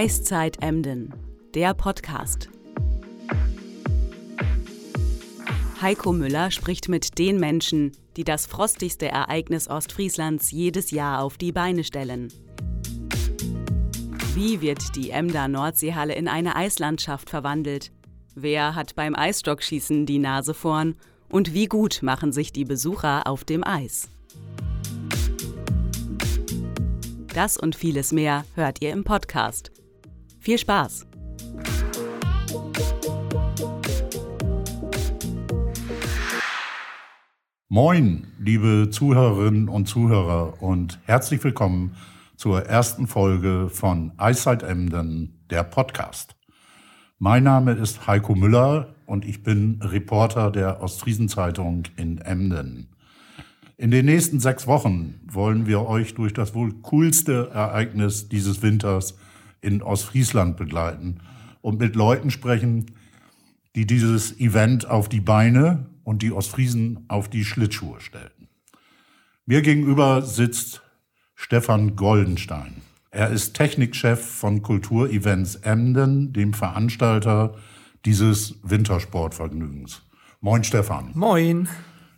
Eiszeit Emden, der Podcast. Heiko Müller spricht mit den Menschen, die das frostigste Ereignis Ostfrieslands jedes Jahr auf die Beine stellen. Wie wird die Emder Nordseehalle in eine Eislandschaft verwandelt? Wer hat beim Eisstockschießen die Nase vorn? Und wie gut machen sich die Besucher auf dem Eis? Das und vieles mehr hört ihr im Podcast. Viel Spaß! Moin, liebe Zuhörerinnen und Zuhörer und herzlich willkommen zur ersten Folge von Eyesight Emden, der Podcast. Mein Name ist Heiko Müller und ich bin Reporter der Ostfriesenzeitung in Emden. In den nächsten sechs Wochen wollen wir euch durch das wohl coolste Ereignis dieses Winters in Ostfriesland begleiten und mit Leuten sprechen, die dieses Event auf die Beine und die Ostfriesen auf die Schlittschuhe stellten. Mir gegenüber sitzt Stefan Goldenstein. Er ist Technikchef von Kulturevents Emden, dem Veranstalter dieses Wintersportvergnügens. Moin Stefan. Moin.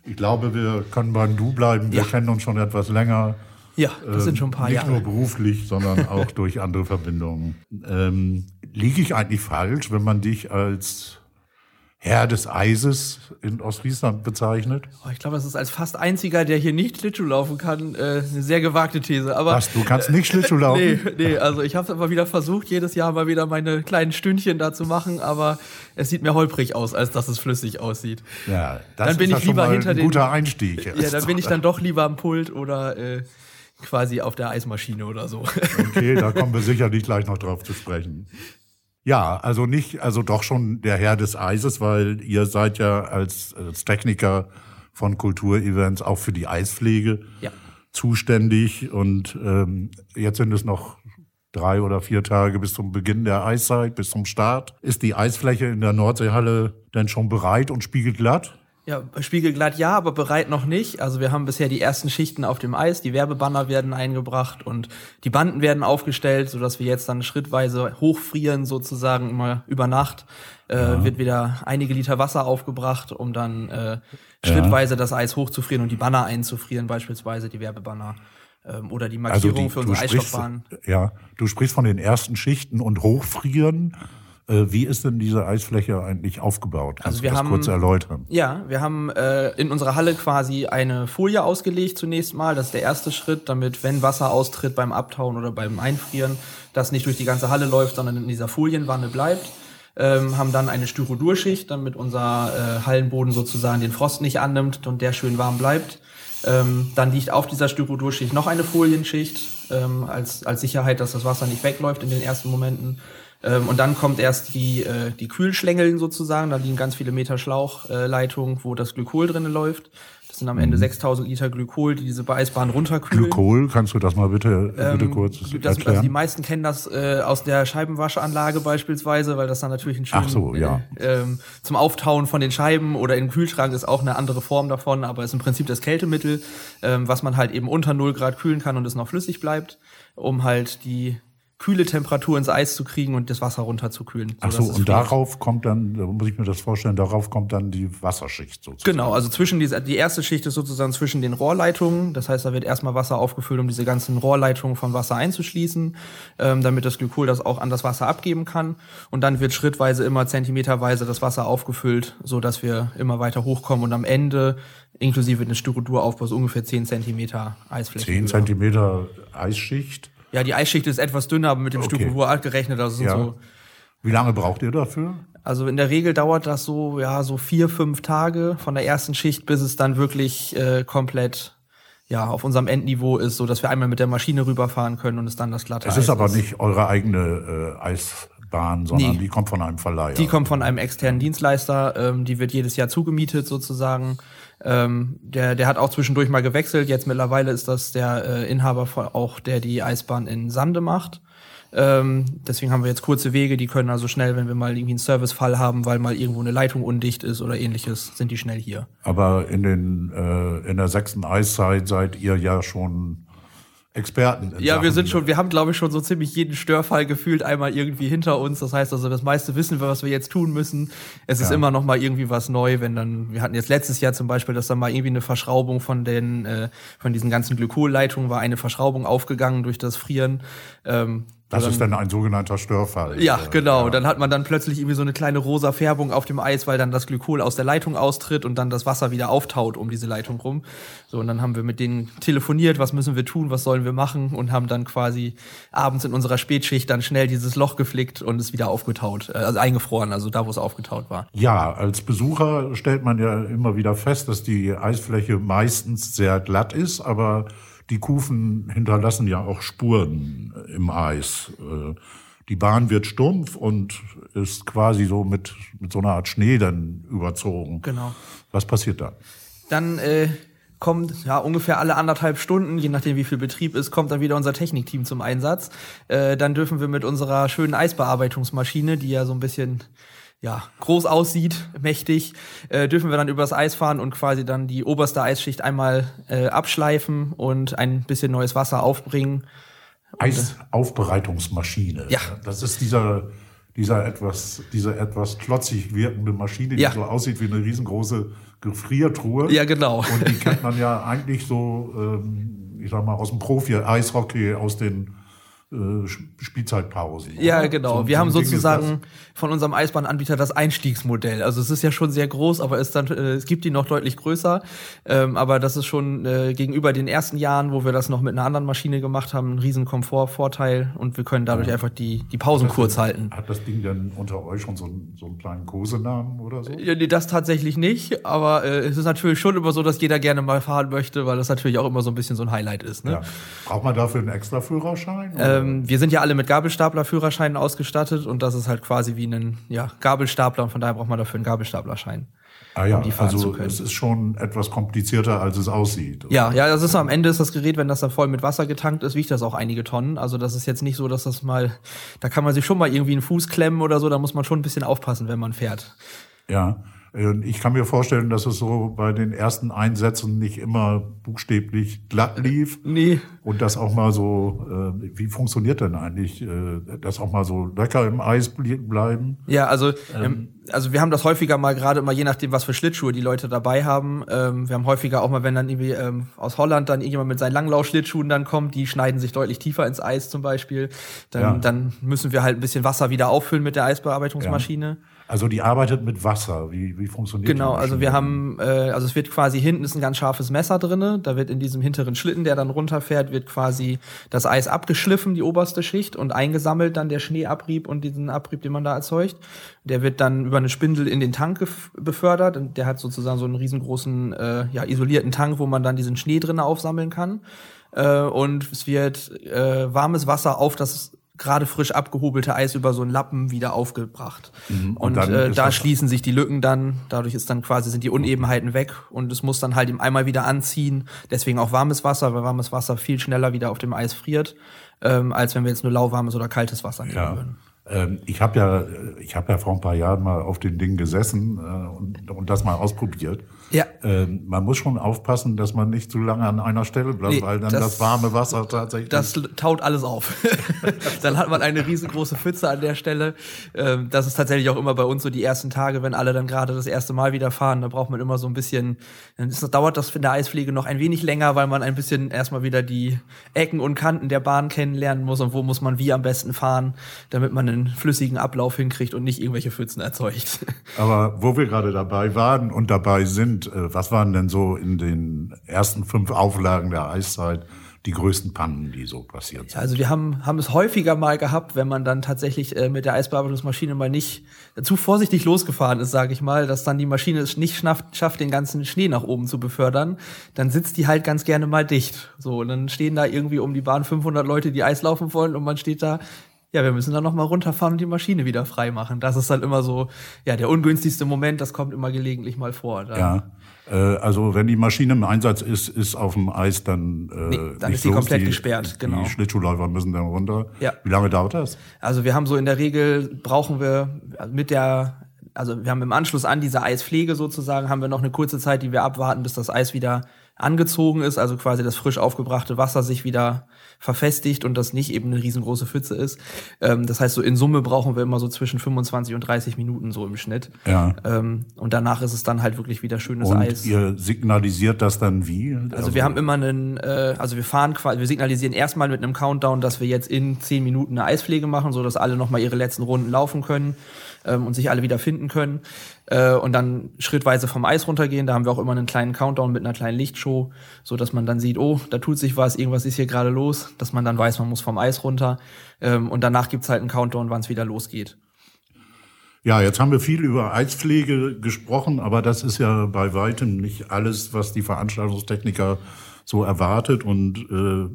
Ich glaube, wir können beim Du bleiben. Wir Ja. kennen uns schon etwas länger. Ja, das sind schon ein paar Nicht Jahre. nur beruflich, sondern auch durch andere Verbindungen. Ähm, liege ich eigentlich falsch, wenn man dich als Herr des Eises in Ostfriesland bezeichnet? Oh, ich glaube, das ist als fast einziger, der hier nicht Schlittschuh laufen kann, äh, eine sehr gewagte These. Aber Was, du kannst nicht Schlittschuh laufen? nee, nee, also ich habe es immer wieder versucht, jedes Jahr mal wieder meine kleinen Stündchen da zu machen, aber es sieht mir holprig aus, als dass es flüssig aussieht. Ja, das Dann bin ist ich schon lieber mal hinter ein den- guter Einstieg. Ja, dann bin ich dann doch lieber am Pult oder äh, quasi auf der Eismaschine oder so. Okay, da kommen wir sicherlich gleich noch drauf zu sprechen. Ja, also nicht, also doch schon der Herr des Eises, weil ihr seid ja als, als Techniker von Kulturevents auch für die Eispflege Ja. zuständig. Und ähm, jetzt sind es noch drei oder vier Tage bis zum Beginn der Eiszeit, bis zum Start. Ist die Eisfläche in der Nordseehalle denn schon bereit und spiegelglatt? Ja, spiegelglatt ja, aber bereit noch nicht. Also wir haben bisher die ersten Schichten auf dem Eis, die Werbebanner werden eingebracht und die Banden werden aufgestellt, sodass wir jetzt dann schrittweise hochfrieren, sozusagen immer über Nacht. Äh, Wird wieder einige Liter Wasser aufgebracht, um dann äh, schrittweise das Eis hochzufrieren und die Banner einzufrieren, beispielsweise die Werbebanner. Ähm, oder die Markierung für unsere Also sprichst, Eisstockbahn. ja, du sprichst von den ersten Schichten und Hochfrieren. Äh, wie ist denn diese Eisfläche eigentlich aufgebaut? Kannst Also wir du das haben- kurz erläutern? Ja, wir haben äh, in unserer Halle quasi eine Folie ausgelegt zunächst mal. Das ist der erste Schritt, damit, wenn Wasser austritt beim Abtauen oder beim Einfrieren, das nicht durch die ganze Halle läuft, sondern in dieser Folienwanne bleibt. Ähm, haben dann eine Styrodurschicht, damit unser äh, Hallenboden sozusagen den Frost nicht annimmt und der schön warm bleibt. Ähm, dann liegt auf dieser Styrodurschicht noch eine Folienschicht ähm, als, als Sicherheit, dass das Wasser nicht wegläuft in den ersten Momenten. Ähm, und dann kommt erst die, äh, die Kühlschlängeln sozusagen. Da liegen ganz viele Meter Schlauchleitung, äh, wo das Glykol drin läuft. Das sind am Ende 6000 Liter Glykol, die diese Eisbahn runterkühlen. Glykol, kannst du das mal bitte, bitte kurz Ähm, Das, also die erklären? meisten kennen das äh, aus der Scheibenwaschanlage beispielsweise, weil das dann natürlich ein schön Ach so, ja. äh, ähm, zum Auftauen von den Scheiben oder im Kühlschrank ist auch eine andere Form davon, aber ist im Prinzip das Kältemittel, ähm, was man halt eben unter 0 Grad kühlen kann und es noch flüssig bleibt, um halt die kühle Temperatur ins Eis zu kriegen und das Wasser runterzukühlen. Ach so, und darauf kommt dann, da muss ich mir das vorstellen, darauf kommt dann die Wasserschicht sozusagen. Genau, also zwischen diese, die erste Schicht ist sozusagen zwischen den Rohrleitungen. Das heißt, da wird erstmal Wasser aufgefüllt, um diese ganzen Rohrleitungen von Wasser einzuschließen, ähm, damit das Glykol das auch an das Wasser abgeben kann. Und dann wird schrittweise immer zentimeterweise das Wasser aufgefüllt, so dass wir immer weiter hochkommen und am Ende inklusive des Styroduraufbaus ungefähr 10 Zentimeter Eisfläche. Zehn höher. Zentimeter Eisschicht. Ja, die Eisschicht ist etwas dünner, aber mit dem Okay. Styrodur gerechnet. Also, Ja. so, Wie lange braucht ihr dafür? also in der Regel dauert das so, ja, so vier, fünf Tage von der ersten Schicht, bis es dann wirklich äh, komplett ja, auf unserem Endniveau ist, so dass wir einmal mit der Maschine rüberfahren können und es dann das glatte Es Eis ist aber nicht eure eigene äh, Eisbahn, sondern Nee. die kommt von einem Verleiher. Die kommt von einem externen Dienstleister, ähm, die wird jedes Jahr zugemietet sozusagen. Ähm, der, der hat auch zwischendurch mal gewechselt. Jetzt mittlerweile ist das der äh, Inhaber von, auch, der die Eisbahn in Sande macht. Ähm, deswegen haben wir jetzt kurze Wege, die können also schnell, wenn wir mal irgendwie einen Servicefall haben, weil mal irgendwo eine Leitung undicht ist oder ähnliches, sind die schnell hier. Aber in den äh, in der sechsten Eiszeit seid ihr ja schon Experten. Ja, wir Sachen. sind schon, wir haben, glaube ich, schon so ziemlich jeden Störfall gefühlt einmal irgendwie hinter uns. Das heißt also, das meiste wissen wir, was wir jetzt tun müssen. Es ist Ja. immer noch mal irgendwie was neu, wenn dann, wir hatten jetzt letztes Jahr zum Beispiel, dass dann mal irgendwie eine Verschraubung von den, äh, von diesen ganzen Glykolleitungen war eine Verschraubung aufgegangen durch das Frieren. Ähm, Das dann- ist dann ein sogenannter Störfall. ja, genau. ja. Dann hat man dann plötzlich irgendwie so eine kleine rosa Färbung auf dem Eis, weil dann das Glykol aus der Leitung austritt und dann das Wasser wieder auftaut um diese Leitung rum. So, und dann haben wir mit denen telefoniert, was müssen wir tun, was sollen wir machen und haben dann quasi abends in unserer Spätschicht dann schnell dieses Loch geflickt und es wieder aufgetaut, äh, also eingefroren, also da, wo es aufgetaut war. Ja, als Besucher stellt man ja immer wieder fest, dass die Eisfläche meistens sehr glatt ist, aber die Kufen hinterlassen ja auch Spuren im Eis. Äh, Die Bahn wird stumpf und ist quasi so mit, mit so einer Art Schnee dann überzogen. Genau. Was passiert da? Dann äh, kommt ja ungefähr alle anderthalb Stunden, je nachdem wie viel Betrieb ist, kommt dann wieder unser Technikteam zum Einsatz. Äh, dann dürfen wir mit unserer schönen Eisbearbeitungsmaschine, die ja so ein bisschen ja, groß aussieht, mächtig, äh, dürfen wir dann übers Eis fahren und quasi dann die oberste Eisschicht einmal äh, abschleifen und ein bisschen neues Wasser aufbringen. Eisaufbereitungsmaschine. Ja. Das ist dieser, dieser etwas, diese etwas klotzig wirkende Maschine, die Ja. so aussieht wie eine riesengroße Gefriertruhe. Ja, genau. Und die kennt man ja eigentlich so, ähm, ich sag mal, aus dem Profi-Eishockey, aus den äh, Spielzeitpausen. Ja, genau. So- wir so haben sozusagen von unserem Eisbahnanbieter das Einstiegsmodell. Also es ist ja schon sehr groß, aber es, dann, äh, es gibt die noch deutlich größer. Ähm, aber das ist schon äh, gegenüber den ersten Jahren, wo wir das noch mit einer anderen Maschine gemacht haben, ein riesen Komfortvorteil und wir können dadurch einfach die, die Pausen kurz halten. Hat das Ding denn unter euch schon so, einen- so einen kleinen Kosenamen oder so? Ja, nee, das tatsächlich nicht, aber äh, es ist natürlich schon immer so, dass jeder gerne mal fahren möchte, weil das natürlich auch immer so ein bisschen so ein Highlight ist. Ne? Ja. Braucht man dafür einen extra Führerschein? oder? Ähm, wir sind ja alle mit Gabelstapler-Führerscheinen ausgestattet und das ist halt quasi wie ein ja, Gabelstapler und von daher braucht man dafür einen Gabelstaplerschein. ah ja, die fahren zu also können. es ist schon etwas komplizierter, als es aussieht. Ja, ja, das ist am Ende ist das Gerät, wenn das dann voll mit Wasser getankt ist, wiegt das auch einige Tonnen. Also das ist jetzt nicht so, dass das mal, da kann man sich schon mal irgendwie einen Fuß klemmen oder so, da muss man schon ein bisschen aufpassen, wenn man fährt. Ja, ich kann mir vorstellen, dass es so bei den ersten Einsätzen nicht immer buchstäblich glatt lief. Nee. Und das auch mal so, äh, wie funktioniert denn eigentlich, äh, das auch mal so locker im Eis bleiben? Ja, also, ähm, also wir haben das häufiger mal gerade mal je nachdem, was für Schlittschuhe die Leute dabei haben. Ähm, wir haben häufiger auch mal, wenn dann irgendwie ähm, aus Holland dann irgendjemand mit seinen Langlaufschlittschuhen dann kommt, die schneiden sich deutlich tiefer ins Eis zum Beispiel. Dann, Ja. dann müssen wir halt ein bisschen Wasser wieder auffüllen mit der Eisbearbeitungsmaschine. Also die arbeitet mit Wasser. Wie, wie funktioniert Genau, die also wir haben, äh, also es wird quasi hinten ist ein ganz scharfes Messer drinne. Da wird in diesem hinteren Schlitten, der dann runterfährt, wird quasi das Eis abgeschliffen, die oberste Schicht und eingesammelt dann der Schneeabrieb und diesen Abrieb, den man da erzeugt. Der wird dann über eine Spindel in den Tank befördert und der hat sozusagen so einen riesengroßen, äh, ja isolierten Tank, wo man dann diesen Schnee drinne aufsammeln kann. Äh, und es wird äh, warmes Wasser auf das gerade frisch abgehobelte Eis über so einen Lappen wieder aufgebracht. Und Und, dann äh, da schließen sich die Lücken dann, dadurch ist dann quasi sind die Unebenheiten weg und es muss dann halt im einmal wieder anziehen. Deswegen auch warmes Wasser, weil warmes Wasser viel schneller wieder auf dem Eis friert, ähm, als wenn wir jetzt nur lauwarmes oder kaltes Wasser nehmen Ja. würden. Ähm, ich habe ja, ich habe ja vor ein paar Jahren mal auf den Ding gesessen äh, und, und das mal ausprobiert. Ja. Ähm, man muss schon aufpassen, dass man nicht zu lange an einer Stelle bleibt, Nee, weil dann das- das, warme Wasser tatsächlich. Das taut alles auf. dann hat man eine riesengroße Pfütze an der Stelle. Ähm, das ist tatsächlich auch immer bei uns so die ersten Tage, wenn alle dann gerade das erste Mal wieder fahren. Da braucht man immer so ein bisschen, dann ist, dauert das in der Eispflege noch ein wenig länger, weil man ein bisschen erstmal wieder die Ecken und Kanten der Bahn kennenlernen muss und wo muss man wie am besten fahren, damit man einen flüssigen Ablauf hinkriegt und nicht irgendwelche Pfützen erzeugt. Aber wo wir gerade dabei waren und dabei sind, äh, was waren denn so in den ersten fünf Auflagen der Eiszeit die größten Pannen, die so passiert sind? Also wir haben, haben es häufiger mal gehabt, wenn man dann tatsächlich äh, mit der Eisbearbeitungsmaschine mal nicht zu vorsichtig losgefahren ist, sage ich mal, dass dann die Maschine es nicht schafft, schafft, den ganzen Schnee nach oben zu befördern, dann sitzt die halt ganz gerne mal dicht. So, und dann stehen da irgendwie um die Bahn 500 Leute, die Eis laufen wollen und man steht da, ja, wir müssen dann noch mal runterfahren und die Maschine wieder frei machen. Das ist dann immer so, ja, der ungünstigste Moment, das kommt immer gelegentlich mal vor. Da- Ja, äh, also wenn die Maschine im Einsatz ist, ist auf dem Eis dann äh, Nee, dann ist die los. komplett gesperrt, genau. Die Schlittschuhläufer müssen dann runter. Ja. Wie lange dauert das? Also wir haben so in der Regel brauchen wir mit der, also wir haben im Anschluss an diese Eispflege sozusagen, haben wir noch eine kurze Zeit, die wir abwarten, bis das Eis wieder angezogen ist, also quasi das frisch aufgebrachte Wasser sich wieder verfestigt und das nicht eben eine riesengroße Pfütze ist. Ähm, das heißt, so in Summe brauchen wir immer so zwischen 25 und 30 Minuten so im Schnitt. Ja. Ähm, und danach ist es dann halt wirklich wieder schönes Und Eis. ihr signalisiert das dann wie? Also wir haben immer einen, äh, also wir fahren quasi, wir signalisieren erstmal mit einem Countdown, dass wir jetzt in 10 Minuten eine Eispflege machen, so dass alle nochmal ihre letzten Runden laufen können ähm, und sich alle wieder finden können. Äh, und dann schrittweise vom Eis runtergehen. Da haben wir auch immer einen kleinen Countdown mit einer kleinen Lichtshow, so dass man dann sieht, oh, da tut sich was, irgendwas ist hier gerade los, dass man dann weiß, man muss vom Eis runter. Ähm, und danach gibt's halt einen Countdown, wann es wieder losgeht. Ja, jetzt haben wir viel über Eispflege gesprochen, aber das ist ja bei weitem nicht alles, was die Veranstaltungstechniker so erwartet. Und äh,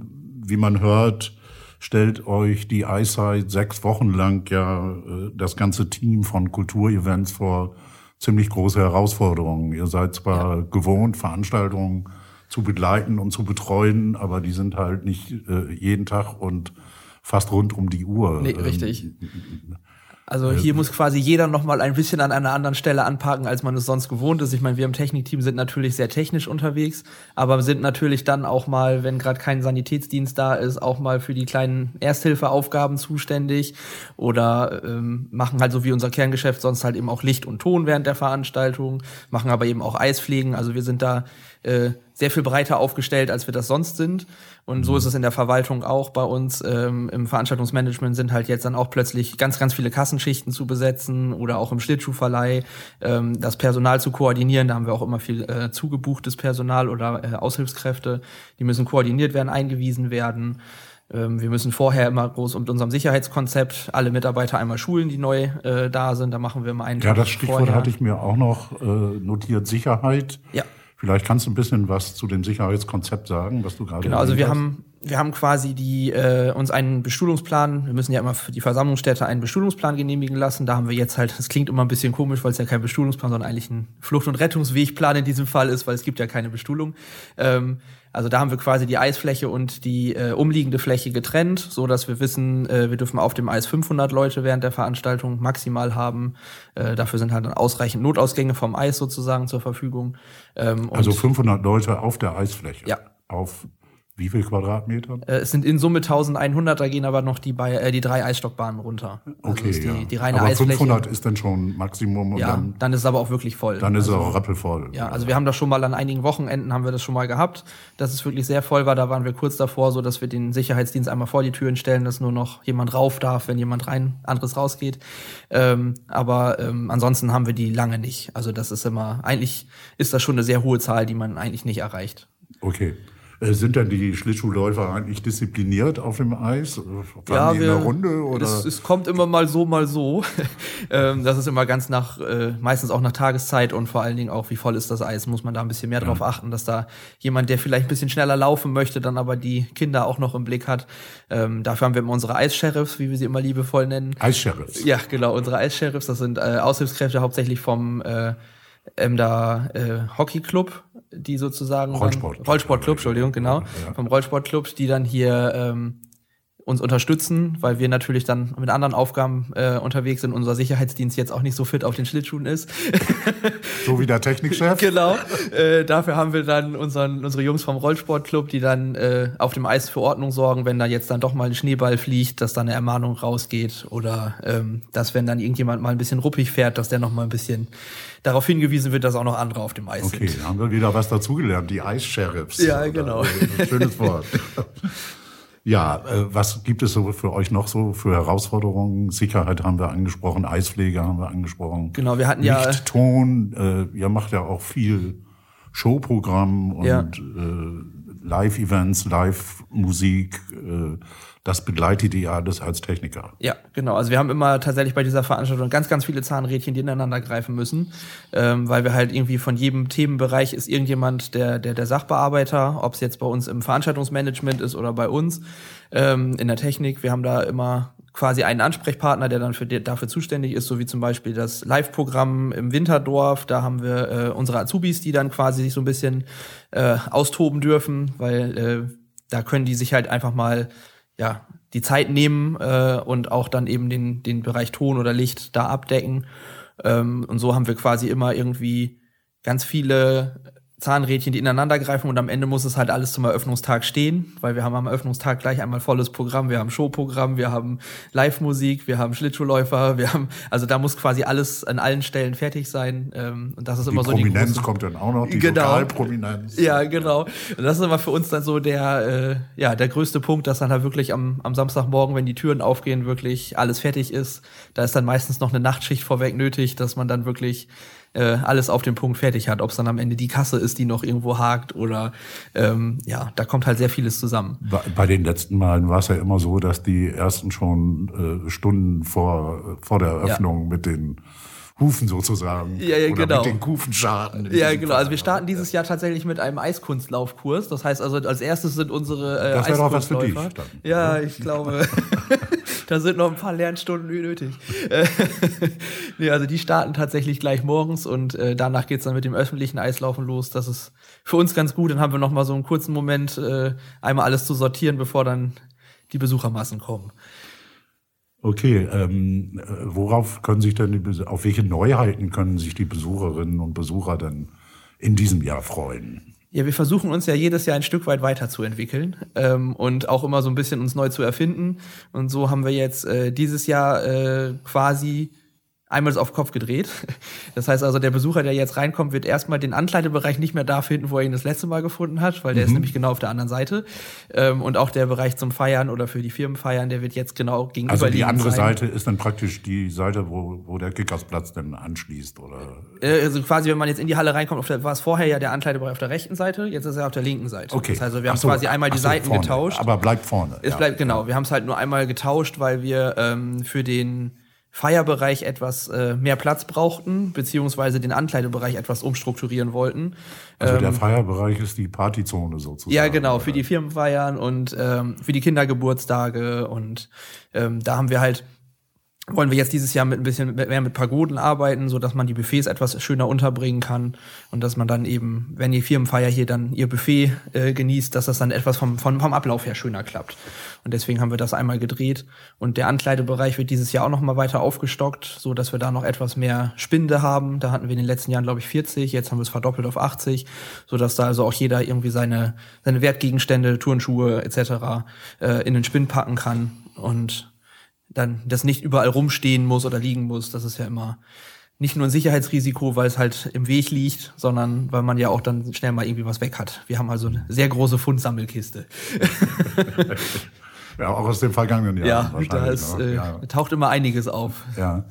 wie man hört, stellt euch die Eyesight sechs Wochen lang ja äh, das ganze Team von Kulturevents vor ziemlich große Herausforderungen. Ihr seid zwar ja. gewohnt, Veranstaltungen zu begleiten und zu betreuen, aber die sind halt nicht äh, jeden Tag und fast rund um die Uhr. Nee, richtig. Also hier muss quasi jeder noch mal ein bisschen an einer anderen Stelle anpacken, als man es sonst gewohnt ist. Ich meine, wir im Technikteam sind natürlich sehr technisch unterwegs, aber sind natürlich dann auch mal, wenn gerade kein Sanitätsdienst da ist, auch mal für die kleinen Ersthilfeaufgaben zuständig oder ähm, machen halt so wie unser Kerngeschäft sonst halt eben auch Licht und Ton während der Veranstaltung, machen aber eben auch Eispflegen. Also wir sind da äh, sehr viel breiter aufgestellt, als wir das sonst sind. Und so ist es in der Verwaltung auch bei uns. Ähm, Im Veranstaltungsmanagement sind halt jetzt dann auch plötzlich ganz, ganz viele Kassenschichten zu besetzen oder auch im Schlittschuhverleih ähm, das Personal zu koordinieren. Da haben wir auch immer viel äh, zugebuchtes Personal oder äh, Aushilfskräfte. Die müssen koordiniert werden, eingewiesen werden. Ähm, wir müssen vorher immer groß mit unserem Sicherheitskonzept alle Mitarbeiter einmal schulen, die neu äh, da sind. Da machen wir immer einen Ja, das Stichwort vorher. hatte ich mir auch noch äh, notiert, Sicherheit. Ja. Vielleicht kannst du ein bisschen was zu dem Sicherheitskonzept sagen, was du gerade Genau, also wir hast. haben wir haben quasi die äh, uns einen Bestuhlungsplan. Wir müssen ja immer für die Versammlungsstätte einen Bestuhlungsplan genehmigen lassen. Da haben wir jetzt halt, das klingt immer ein bisschen komisch, weil es ja kein Bestuhlungsplan, sondern eigentlich ein Flucht- und Rettungswegplan in diesem Fall ist, weil es gibt ja keine Bestuhlung. Ähm, also da haben wir quasi die Eisfläche und die äh, umliegende Fläche getrennt, so dass wir wissen, äh, wir dürfen auf dem Eis 500 Leute während der Veranstaltung maximal haben. Äh, dafür sind halt dann ausreichend Notausgänge vom Eis sozusagen zur Verfügung. Ähm, also 500 Leute auf der Eisfläche. Ja. Auf wie viel Quadratmeter? Äh, es sind in Summe 1100, da gehen aber noch die, bei, äh, die drei Eisstockbahnen runter. Also okay, die, ja. die reine aber Eisfläche. 500 ist dann schon Maximum. Und ja, dann, dann ist es aber auch wirklich voll. Dann ist also, es auch rappelvoll. Ja, also wir haben das schon mal an einigen Wochenenden haben wir das schon mal gehabt, dass es wirklich sehr voll war. Da waren wir kurz davor, so dass wir den Sicherheitsdienst einmal vor die Türen stellen, dass nur noch jemand rauf darf, wenn jemand rein, anderes rausgeht. Ähm, aber ähm, ansonsten haben wir die lange nicht. Also das ist immer, eigentlich ist das schon eine sehr hohe Zahl, die man eigentlich nicht erreicht. Okay. Äh, sind denn die Schlittschuhläufer eigentlich diszipliniert auf dem Eis? Fahren ja, die wir, in der Runde? Oder? Es, es kommt immer mal so, mal so. Ähm, das ist immer ganz nach, äh, meistens auch nach Tageszeit und vor allen Dingen auch, wie voll ist das Eis, muss man da ein bisschen mehr drauf achten, dass da jemand, der vielleicht ein bisschen schneller laufen möchte, dann aber die Kinder auch noch im Blick hat. Ähm, dafür haben wir immer unsere Eissheriffs, wie wir sie immer liebevoll nennen. Eissheriffs? Ja, genau, unsere Eissheriffs. Das sind äh, Aushilfskräfte hauptsächlich vom äh, Emder äh, Hockeyclub die sozusagen Rollsport. Dann, Rollsportclub, Entschuldigung, genau, ja. vom Rollsportclub, die dann hier ähm, uns unterstützen, weil wir natürlich dann mit anderen Aufgaben äh, unterwegs sind. Unser Sicherheitsdienst jetzt auch nicht so fit auf den Schlittschuhen ist. so wie der Technikchef. genau. Äh, dafür haben wir dann unseren, unsere Jungs vom Rollsportclub, die dann äh, auf dem Eis für Ordnung sorgen, wenn da jetzt dann doch mal ein Schneeball fliegt, dass dann eine Ermahnung rausgeht oder ähm, dass wenn dann irgendjemand mal ein bisschen ruppig fährt, dass der noch mal ein bisschen darauf hingewiesen wird, dass auch noch andere auf dem Eis okay, sind. Okay, haben wir wieder was dazugelernt, die Eis-Sheriffs. Ja, genau. Schönes Wort. Ja, äh, was gibt es so für euch noch so für Herausforderungen? Sicherheit haben wir angesprochen, Eispflege haben wir angesprochen. Genau, wir hatten Licht, ja Ton. Äh, ihr macht ja auch viel Showprogramm und Ja. äh, Live-Events, Live-Musik. Äh, das begleitet ihr alles als Techniker. Ja, genau. Also wir haben immer tatsächlich bei dieser Veranstaltung ganz, ganz viele Zahnrädchen, die ineinander greifen müssen, ähm, weil wir halt irgendwie von jedem Themenbereich ist irgendjemand der, der, der Sachbearbeiter, ob es jetzt bei uns im Veranstaltungsmanagement ist oder bei uns ähm, in der Technik. Wir haben da immer quasi einen Ansprechpartner, der dann für die, dafür zuständig ist, so wie zum Beispiel das Live-Programm im Winterdorf. Da haben wir äh, unsere Azubis, die dann quasi sich so ein bisschen äh, austoben dürfen, weil äh, da können die sich halt einfach mal ja, die Zeit nehmen äh, und auch dann eben den, den Bereich Ton oder Licht da abdecken. Ähm, und so haben wir quasi immer irgendwie ganz viele Zahnrädchen, die ineinander greifen und am Ende muss es halt alles zum Eröffnungstag stehen, weil wir haben am Eröffnungstag gleich einmal volles Programm, wir haben Showprogramm, wir haben Live-Musik, wir haben Schlittschuhläufer, wir haben, also da muss quasi alles an allen Stellen fertig sein ähm, und das ist die immer so Prominenz die große, kommt dann auch noch, die Genau. Lokalprominenz. ja, genau. Und das ist immer für uns dann so der, äh, ja, der größte Punkt, dass dann halt wirklich am, am Samstagmorgen, wenn die Türen aufgehen, wirklich alles fertig ist. Da ist dann meistens noch eine Nachtschicht vorweg nötig, dass man dann wirklich äh, alles auf den Punkt fertig hat. Ob es dann am Ende die Kasse ist, die noch irgendwo hakt oder ähm, ja, da kommt halt sehr vieles zusammen. Bei- Bei den letzten Malen war es ja immer so, dass die ersten schon äh, Stunden vor, vor der Eröffnung mit den Hufen sozusagen Ja, ja, oder genau. mit den Kufenschaden. in Ja, genau. Also wir Fall. starten dieses Jahr tatsächlich mit einem Eiskunstlaufkurs. Das heißt also, als erstes sind unsere äh, Das wär doch was für dich dann, Ja, ich glaube, da sind noch ein paar Lernstunden nötig. Nee, also die starten tatsächlich gleich morgens und äh, danach geht's dann mit dem öffentlichen Eislaufen los. Das ist für uns ganz gut. Dann haben wir noch mal so einen kurzen Moment, äh, einmal alles zu sortieren, bevor dann die Besuchermassen kommen. Okay, ähm, äh, worauf können sich denn die, auf welche Neuheiten können sich die Besucherinnen und Besucher denn in diesem Jahr freuen? Ja, wir versuchen uns ja jedes Jahr ein Stück weit weiterzuentwickeln ähm, und auch immer so ein bisschen uns neu zu erfinden. Und so haben wir jetzt äh, dieses Jahr äh, quasi einmal auf Kopf gedreht. Das heißt also, der Besucher, der jetzt reinkommt, wird erstmal den Ankleidebereich nicht mehr da finden, wo er ihn das letzte Mal gefunden hat, weil der Mhm. ist nämlich genau auf der anderen Seite. Ähm, und auch der Bereich zum Feiern oder für die Firmenfeiern, der wird jetzt genau gegenüber Also die andere Seite ist dann praktisch die Seite, wo, wo der Kickersplatz dann anschließt, oder? Äh, Also quasi, wenn man jetzt in die Halle reinkommt, auf der, war es vorher ja der Ankleidebereich auf der rechten Seite, jetzt ist er auf der linken Seite. Okay. Das heißt, also, wir haben so, quasi einmal die so, Seiten vorne. getauscht. Aber bleibt vorne. Es ja. bleibt genau. Wir haben es halt nur einmal getauscht, weil wir ähm, für den Feierbereich etwas äh, mehr Platz brauchten, beziehungsweise den Ankleidebereich etwas umstrukturieren wollten. Also der Feierbereich ist die Partyzone sozusagen. Ähm, Ja, genau, für die Firmenfeiern und ähm, für die Kindergeburtstage und ähm, da haben wir halt wollen wir jetzt dieses Jahr mit ein bisschen mehr mit Pagoden arbeiten, so dass man die Buffets etwas schöner unterbringen kann und dass man dann eben, wenn die Firmenfeier hier dann ihr Buffet äh, genießt, dass das dann etwas vom, vom, vom Ablauf her schöner klappt. Und deswegen haben wir das einmal gedreht und der Ankleidebereich wird dieses Jahr auch noch mal weiter aufgestockt, so dass wir da noch etwas mehr Spinde haben. Da hatten wir in den letzten Jahren glaube ich 40, jetzt haben wir es verdoppelt auf 80, so dass da also auch jeder irgendwie seine seine Wertgegenstände, Turnschuhe etc. Äh, in den Spind packen kann und dann das nicht überall rumstehen muss oder liegen muss. Das ist ja immer nicht nur ein Sicherheitsrisiko, weil es halt im Weg liegt, sondern weil man ja auch dann schnell mal irgendwie was weg hat. Wir haben also eine sehr große Fundsammelkiste. Ja, auch aus dem vergangenen Jahr. Ja, da ist, ne? äh, ja. taucht immer einiges auf. ja.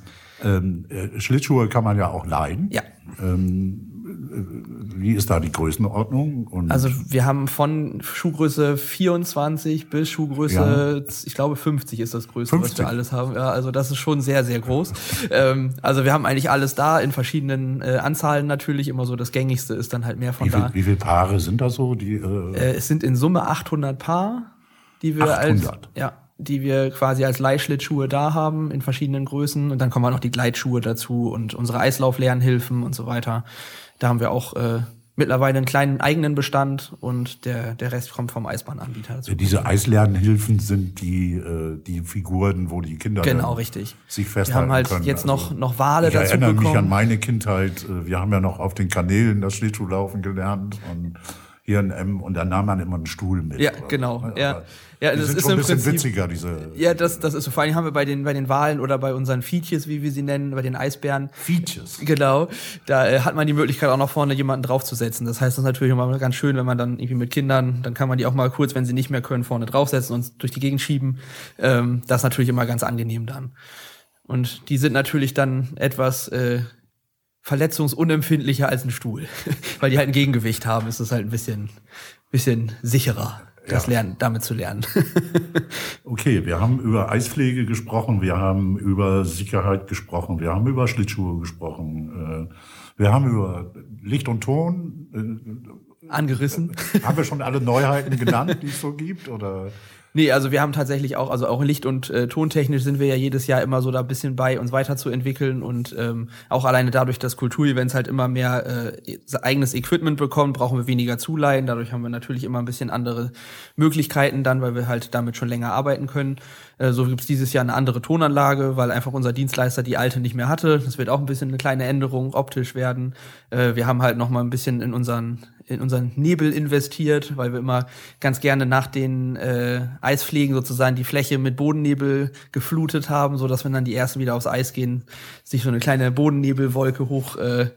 Ähm, äh, Schlittschuhe kann man ja auch leihen. Ja. Wie ist da die Größenordnung? Und Also wir haben von Schuhgröße 24 bis Schuhgröße, ich glaube 50 ist das Größte, was 50? wir alles haben. Ja, also das ist schon sehr, sehr groß. ähm, also wir haben eigentlich alles da in verschiedenen äh, Anzahlen natürlich. Immer so das Gängigste ist dann halt mehr von wie, da. viel, wie viele Paare sind da so? Die, äh, Äh, es sind in Summe 800 Paar, die wir 800? als ja, die wir quasi als Leihschlittschuhe da haben in verschiedenen Größen und dann kommen auch noch die Gleitschuhe dazu und unsere Eislauflernhilfen und so weiter. Da haben wir auch äh, mittlerweile einen kleinen eigenen Bestand und der der Rest kommt vom Eisbahnanbieter dazu. diese Eislernhilfen sind die, äh, die Figuren, wo die Kinder Genau, richtig. sich Wir festhalten haben halt können. jetzt Also, noch noch Wale Ich dazu erinnere mich an meine Kindheit. Äh, Wir haben ja noch auf den Kanälen das Schlittschuhlaufen gelernt und hier in M und da nahm man immer einen Stuhl mit. Ja, genau. so, ne? Ja. Ja, die das sind ist schon ein bisschen Prinzip- witziger, diese Ja, das, das ist so. Vor allem haben wir bei den, bei den Walen oder bei unseren Fietjes, wie wir sie nennen, bei den Eisbären, Features. Genau, da äh, hat man die Möglichkeit auch noch vorne jemanden draufzusetzen. Das heißt, das ist natürlich immer ganz schön, wenn man dann irgendwie mit Kindern, dann kann man die auch mal kurz, wenn sie nicht mehr können, vorne draufsetzen und durch die Gegend schieben. Ähm, das ist natürlich immer ganz angenehm dann. Und die sind natürlich dann etwas äh, verletzungsunempfindlicher als ein Stuhl, weil die halt ein Gegengewicht haben. Ist es halt ein bisschen, bisschen sicherer, das Ja. Lernen, damit zu lernen. Okay, wir haben über Eispflege gesprochen, wir haben über Sicherheit gesprochen, wir haben über Schlittschuhe gesprochen, äh, wir haben über Licht und Ton. Angerissen. Äh, haben wir schon alle Neuheiten genannt, die es so gibt? Oder Nee, also wir haben tatsächlich auch, also auch Licht- und äh, tontechnisch sind wir ja jedes Jahr immer so da ein bisschen bei, uns weiterzuentwickeln und ähm, auch alleine dadurch, dass Kulturevents halt immer mehr äh, eigenes Equipment bekommen, brauchen wir weniger Zuleihen. Dadurch haben wir natürlich immer ein bisschen andere Möglichkeiten dann, weil wir halt damit schon länger arbeiten können. Äh, so gibt's dieses Jahr eine andere Tonanlage, weil einfach unser Dienstleister die alte nicht mehr hatte. Das wird auch ein bisschen eine kleine Änderung optisch werden. Äh, wir haben halt noch mal ein bisschen in unseren in unseren Nebel investiert, weil wir immer ganz gerne nach den äh, Eisfliegen sozusagen die Fläche mit Bodennebel geflutet haben, so dass wenn dann die ersten wieder aufs Eis gehen, sich so eine kleine Bodennebelwolke hoch äh,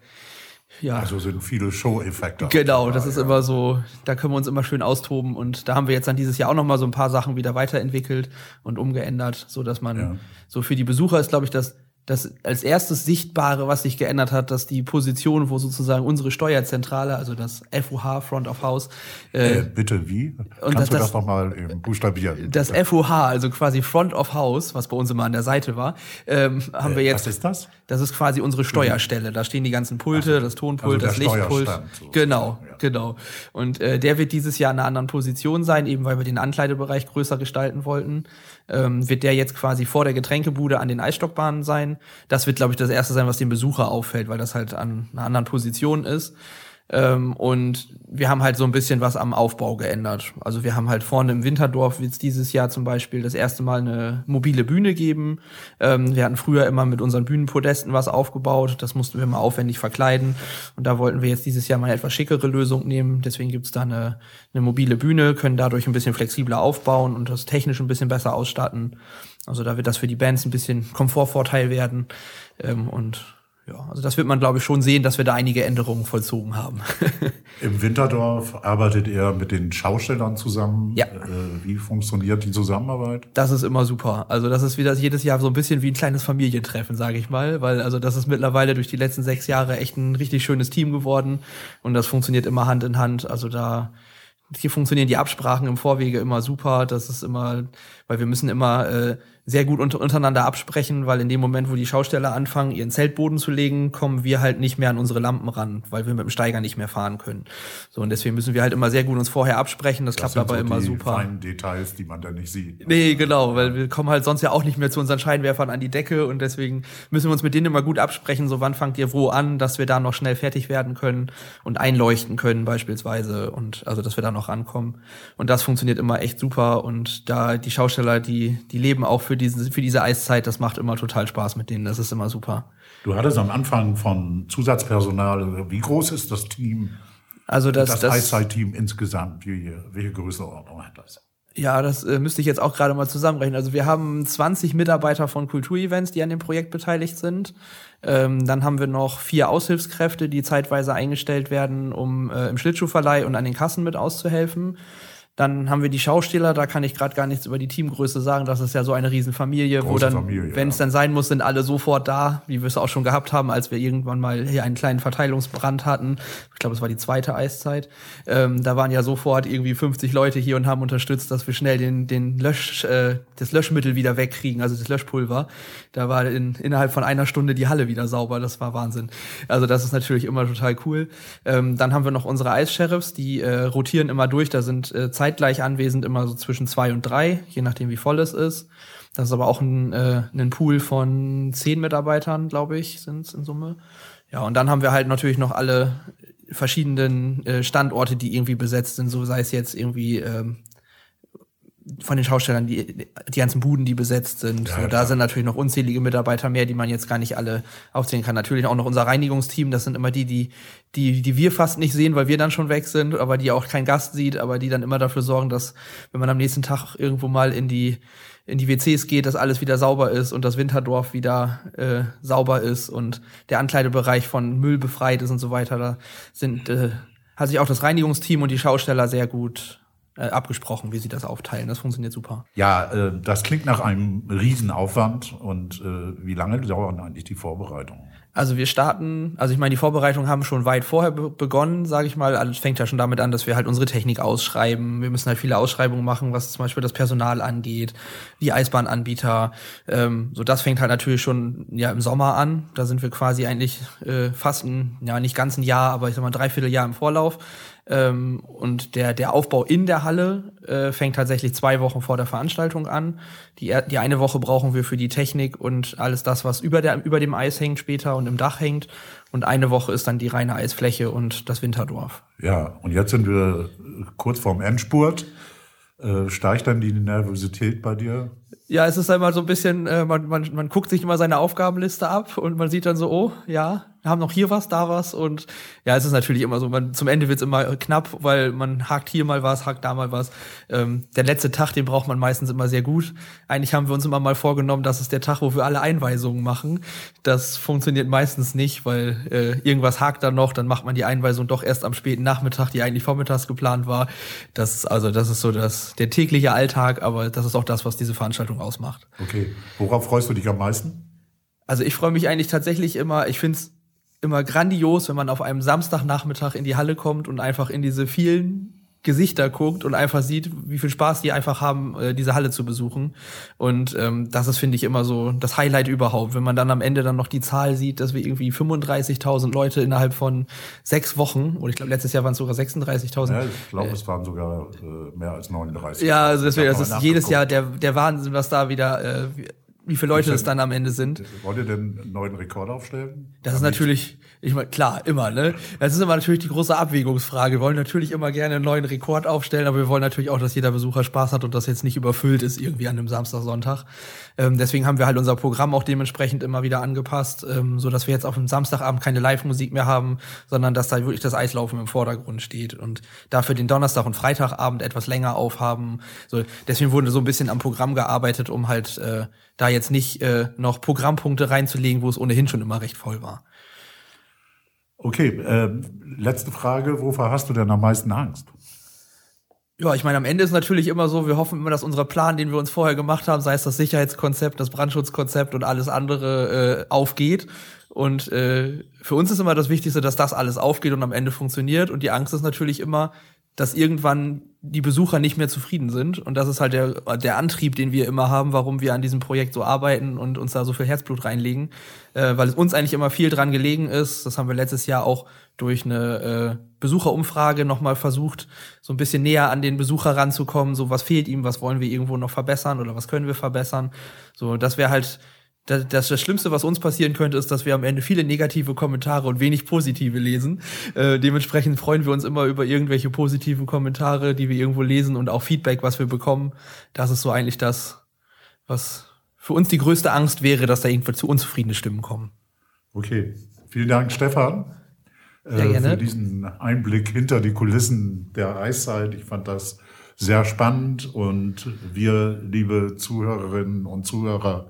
ja. Also sind viele Show-Effekte. Genau, das ist ja. immer so, da können wir uns immer schön austoben und da haben wir jetzt dann dieses Jahr auch noch mal so ein paar Sachen wieder weiterentwickelt und umgeändert, so dass man ja. so für die Besucher ist, glaube ich, das das als erstes Sichtbare, was sich geändert hat, dass die Position, wo sozusagen unsere Steuerzentrale, also das FOH, Front of House. Äh, äh, bitte wie? Und Kannst das, du das nochmal buchstabieren? Das FOH, also quasi Front of House, was bei uns immer an der Seite war, ähm, haben äh, wir jetzt. Was ist das? Das ist quasi unsere Steuerstelle. Da stehen die ganzen Pulte, also, das Tonpult, also das Lichtpult. So genau, ja. genau. Und äh, der wird dieses Jahr in einer anderen Position sein, eben weil wir den Ankleidebereich größer gestalten wollten ähm, wird der jetzt quasi vor der Getränkebude an den Eisstockbahnen sein. Das wird, glaube ich, das erste sein, was dem Besucher auffällt, weil das halt an einer anderen Position ist. Ähm, und wir haben halt so ein bisschen was am Aufbau geändert. Also wir haben halt vorne im Winterdorf wird es dieses Jahr zum Beispiel das erste Mal eine mobile Bühne geben. Ähm, wir hatten früher immer mit unseren Bühnenpodesten was aufgebaut. Das mussten wir mal aufwendig verkleiden. Und da wollten wir jetzt dieses Jahr mal eine etwas schickere Lösung nehmen. Deswegen gibt's da eine, eine mobile Bühne, können dadurch ein bisschen flexibler aufbauen und das technisch ein bisschen besser ausstatten. Also da wird das für die Bands ein bisschen Komfortvorteil werden. Ähm, und ja, also das wird man, glaube ich, schon sehen, dass wir da einige Änderungen vollzogen haben. Im Winterdorf arbeitet ihr mit den Schaustellern zusammen. Ja. Äh, wie funktioniert die Zusammenarbeit? Das ist immer super. Also das ist wieder jedes Jahr so ein bisschen wie ein kleines Familientreffen, sage ich mal, weil also das ist mittlerweile durch die letzten sechs Jahre echt ein richtig schönes Team geworden und das funktioniert immer Hand in Hand. Also da hier funktionieren die Absprachen im Vorwege immer super. Das ist immer, weil wir müssen immer äh, sehr gut untereinander absprechen, weil in dem Moment, wo die Schausteller anfangen, ihren Zeltboden zu legen, kommen wir halt nicht mehr an unsere Lampen ran, weil wir mit dem Steiger nicht mehr fahren können. So und deswegen müssen wir halt immer sehr gut uns vorher absprechen. Das, das klappt aber so immer super. Feinen Details, die man da nicht sieht. Nee, genau, weil wir kommen halt sonst ja auch nicht mehr zu unseren Scheinwerfern an die Decke und deswegen müssen wir uns mit denen immer gut absprechen. So wann fangt ihr wo an, dass wir da noch schnell fertig werden können und einleuchten können beispielsweise und also dass wir da noch rankommen. Und das funktioniert immer echt super und da die Schausteller, die die leben auch für diesen, für diese Eiszeit, das macht immer total Spaß mit denen. Das ist immer super. Du hattest am Anfang von Zusatzpersonal, wie groß ist das Team? Also das, das, das Eiszeit-Team insgesamt, wie, welche Größenordnung hat das? Ja, das äh, müsste ich jetzt auch gerade mal zusammenrechnen. Also wir haben 20 Mitarbeiter von Kulturevents, die an dem Projekt beteiligt sind. Ähm, dann haben wir noch vier Aushilfskräfte, die zeitweise eingestellt werden, um äh, im Schlittschuhverleih und an den Kassen mit auszuhelfen. Dann haben wir die Schausteller, da kann ich gerade gar nichts über die Teamgröße sagen. Das ist ja so eine Riesenfamilie, Große wo dann, wenn es ja. dann sein muss, sind alle sofort da, wie wir es auch schon gehabt haben, als wir irgendwann mal hier einen kleinen Verteilungsbrand hatten. Ich glaube, es war die zweite Eiszeit. Ähm, da waren ja sofort irgendwie 50 Leute hier und haben unterstützt, dass wir schnell den, den Lösch, äh, das Löschmittel wieder wegkriegen, also das Löschpulver. Da war in, innerhalb von einer Stunde die Halle wieder sauber. Das war Wahnsinn. Also das ist natürlich immer total cool. Ähm, dann haben wir noch unsere Eissheriffs, die äh, rotieren immer durch. Da sind äh, Zeit zeitgleich anwesend, immer so zwischen zwei und drei, je nachdem wie voll es ist. Das ist aber auch ein, äh, ein Pool von zehn Mitarbeitern, glaube ich, sind es in Summe. Ja, und dann haben wir halt natürlich noch alle verschiedenen äh, Standorte, die irgendwie besetzt sind, so sei es jetzt irgendwie ähm, von den Schaustellern, die, die ganzen Buden, die besetzt sind. Ja, so, da sind natürlich noch unzählige Mitarbeiter mehr, die man jetzt gar nicht alle aufzählen kann. Natürlich auch noch unser Reinigungsteam, das sind immer die, die, die, die wir fast nicht sehen, weil wir dann schon weg sind, aber die auch kein Gast sieht, aber die dann immer dafür sorgen, dass, wenn man am nächsten Tag irgendwo mal in die, in die WCs geht, dass alles wieder sauber ist und das Winterdorf wieder äh, sauber ist und der Ankleidebereich von Müll befreit ist und so weiter. Da sind, äh, hat sich auch das Reinigungsteam und die Schausteller sehr gut abgesprochen, wie sie das aufteilen. Das funktioniert super. Ja, äh, das klingt nach einem Riesenaufwand. Und äh, wie lange dauern eigentlich die Vorbereitungen? Also wir starten, also ich meine, die Vorbereitungen haben schon weit vorher be begonnen, sage ich mal. Also es fängt ja schon damit an, dass wir halt unsere Technik ausschreiben. Wir müssen halt viele Ausschreibungen machen, was zum Beispiel das Personal angeht, die Eisbahnanbieter. Ähm, so das fängt halt natürlich schon ja im Sommer an. Da sind wir quasi eigentlich äh, fast ein, ja nicht ganz ein Jahr, aber ich sag mal dreiviertel Jahr im Vorlauf. Ähm, und der, der Aufbau in der Halle äh, fängt tatsächlich zwei Wochen vor der Veranstaltung an. Die, die eine Woche brauchen wir für die Technik und alles das, was über, der, über dem Eis hängt später und im Dach hängt. Und eine Woche ist dann die reine Eisfläche und das Winterdorf. Ja, und jetzt sind wir kurz vorm Endspurt. Äh, steigt dann die Nervosität bei dir? Ja, es ist einmal so ein bisschen, äh, man, man, man guckt sich immer seine Aufgabenliste ab und man sieht dann so, oh, ja, haben noch hier was, da was und ja, es ist natürlich immer so, man, zum Ende wird's immer knapp, weil man hakt hier mal was, hakt da mal was. Ähm, der letzte Tag, den braucht man meistens immer sehr gut. Eigentlich haben wir uns immer mal vorgenommen, das ist der Tag, wo wir alle Einweisungen machen. Das funktioniert meistens nicht, weil äh, irgendwas hakt dann noch, dann macht man die Einweisung doch erst am späten Nachmittag, die eigentlich vormittags geplant war. Das ist also, das ist so das, der tägliche Alltag, aber das ist auch das, was diese Veranstaltung Veranstaltung ausmacht. Okay. Worauf freust du dich am meisten? Also ich freue mich eigentlich tatsächlich immer, ich finde es immer grandios, wenn man auf einem Samstagnachmittag in die Halle kommt und einfach in diese vielen Gesichter guckt und einfach sieht, wie viel Spaß die einfach haben, äh, diese Halle zu besuchen. Und ähm, das ist, finde ich, immer so das Highlight überhaupt, wenn man dann am Ende dann noch die Zahl sieht, dass wir irgendwie 35.000 Leute innerhalb von sechs Wochen, oder ich glaube, letztes Jahr waren es sogar 36.000. Ja, ich glaube, äh, es waren sogar äh, mehr als 39. Ja, also deswegen, das ist jedes Jahr der, der Wahnsinn, was da wieder äh, wie viele Leute es dann am Ende sind. Wollt ihr denn einen neuen Rekord aufstellen? Das ist natürlich, ich meine, klar, immer, ne? Das ist immer natürlich die große Abwägungsfrage. Wir wollen natürlich immer gerne einen neuen Rekord aufstellen, aber wir wollen natürlich auch, dass jeder Besucher Spaß hat und das jetzt nicht überfüllt ist irgendwie an einem Samstag, Sonntag. Ähm, deswegen haben wir halt unser Programm auch dementsprechend immer wieder angepasst, ähm, so dass wir jetzt auf dem Samstagabend keine Live-Musik mehr haben, sondern dass da wirklich das Eislaufen im Vordergrund steht und dafür den Donnerstag und Freitagabend etwas länger aufhaben. So, deswegen wurde so ein bisschen am Programm gearbeitet, um halt äh, da jetzt nicht äh, noch Programmpunkte reinzulegen, wo es ohnehin schon immer recht voll war. Okay, äh, letzte Frage, wovor hast du denn am meisten Angst? Ja, ich meine, am Ende ist natürlich immer so, wir hoffen immer, dass unser Plan, den wir uns vorher gemacht haben, sei es das Sicherheitskonzept, das Brandschutzkonzept und alles andere, äh, aufgeht. Und äh, für uns ist immer das Wichtigste, dass das alles aufgeht und am Ende funktioniert. Und die Angst ist natürlich immer, dass irgendwann die Besucher nicht mehr zufrieden sind. Und das ist halt der, der Antrieb, den wir immer haben, warum wir an diesem Projekt so arbeiten und uns da so viel Herzblut reinlegen. Äh, weil es uns eigentlich immer viel dran gelegen ist. Das haben wir letztes Jahr auch durch eine äh, Besucherumfrage nochmal versucht, so ein bisschen näher an den Besucher ranzukommen. So, was fehlt ihm, was wollen wir irgendwo noch verbessern oder was können wir verbessern. So, das wäre halt das, das, das Schlimmste, was uns passieren könnte, ist, dass wir am Ende viele negative Kommentare und wenig positive lesen. Äh, dementsprechend freuen wir uns immer über irgendwelche positiven Kommentare, die wir irgendwo lesen und auch Feedback, was wir bekommen. Das ist so eigentlich das, was für uns die größte Angst wäre, dass da irgendwo zu unzufriedene Stimmen kommen. Okay, vielen Dank, Stefan, äh, für diesen Einblick hinter die Kulissen der Eiszeit. Ich fand das sehr spannend und wir, liebe Zuhörerinnen und Zuhörer,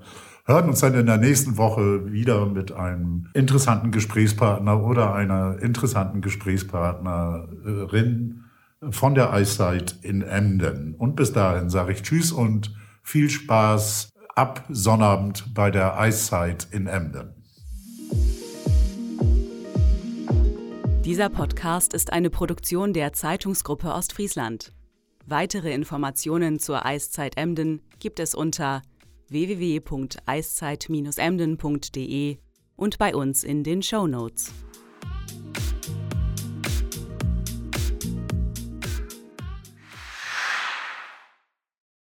hören uns dann in der nächsten Woche wieder mit einem interessanten Gesprächspartner oder einer interessanten Gesprächspartnerin von der Eiszeit in Emden. Und bis dahin sage ich Tschüss und viel Spaß ab Sonnabend bei der Eiszeit in Emden. Dieser Podcast ist eine Produktion der Zeitungsgruppe Ostfriesland. Weitere Informationen zur Eiszeit Emden gibt es unter www.eiszeit-emden.de und bei uns in den Show Notes.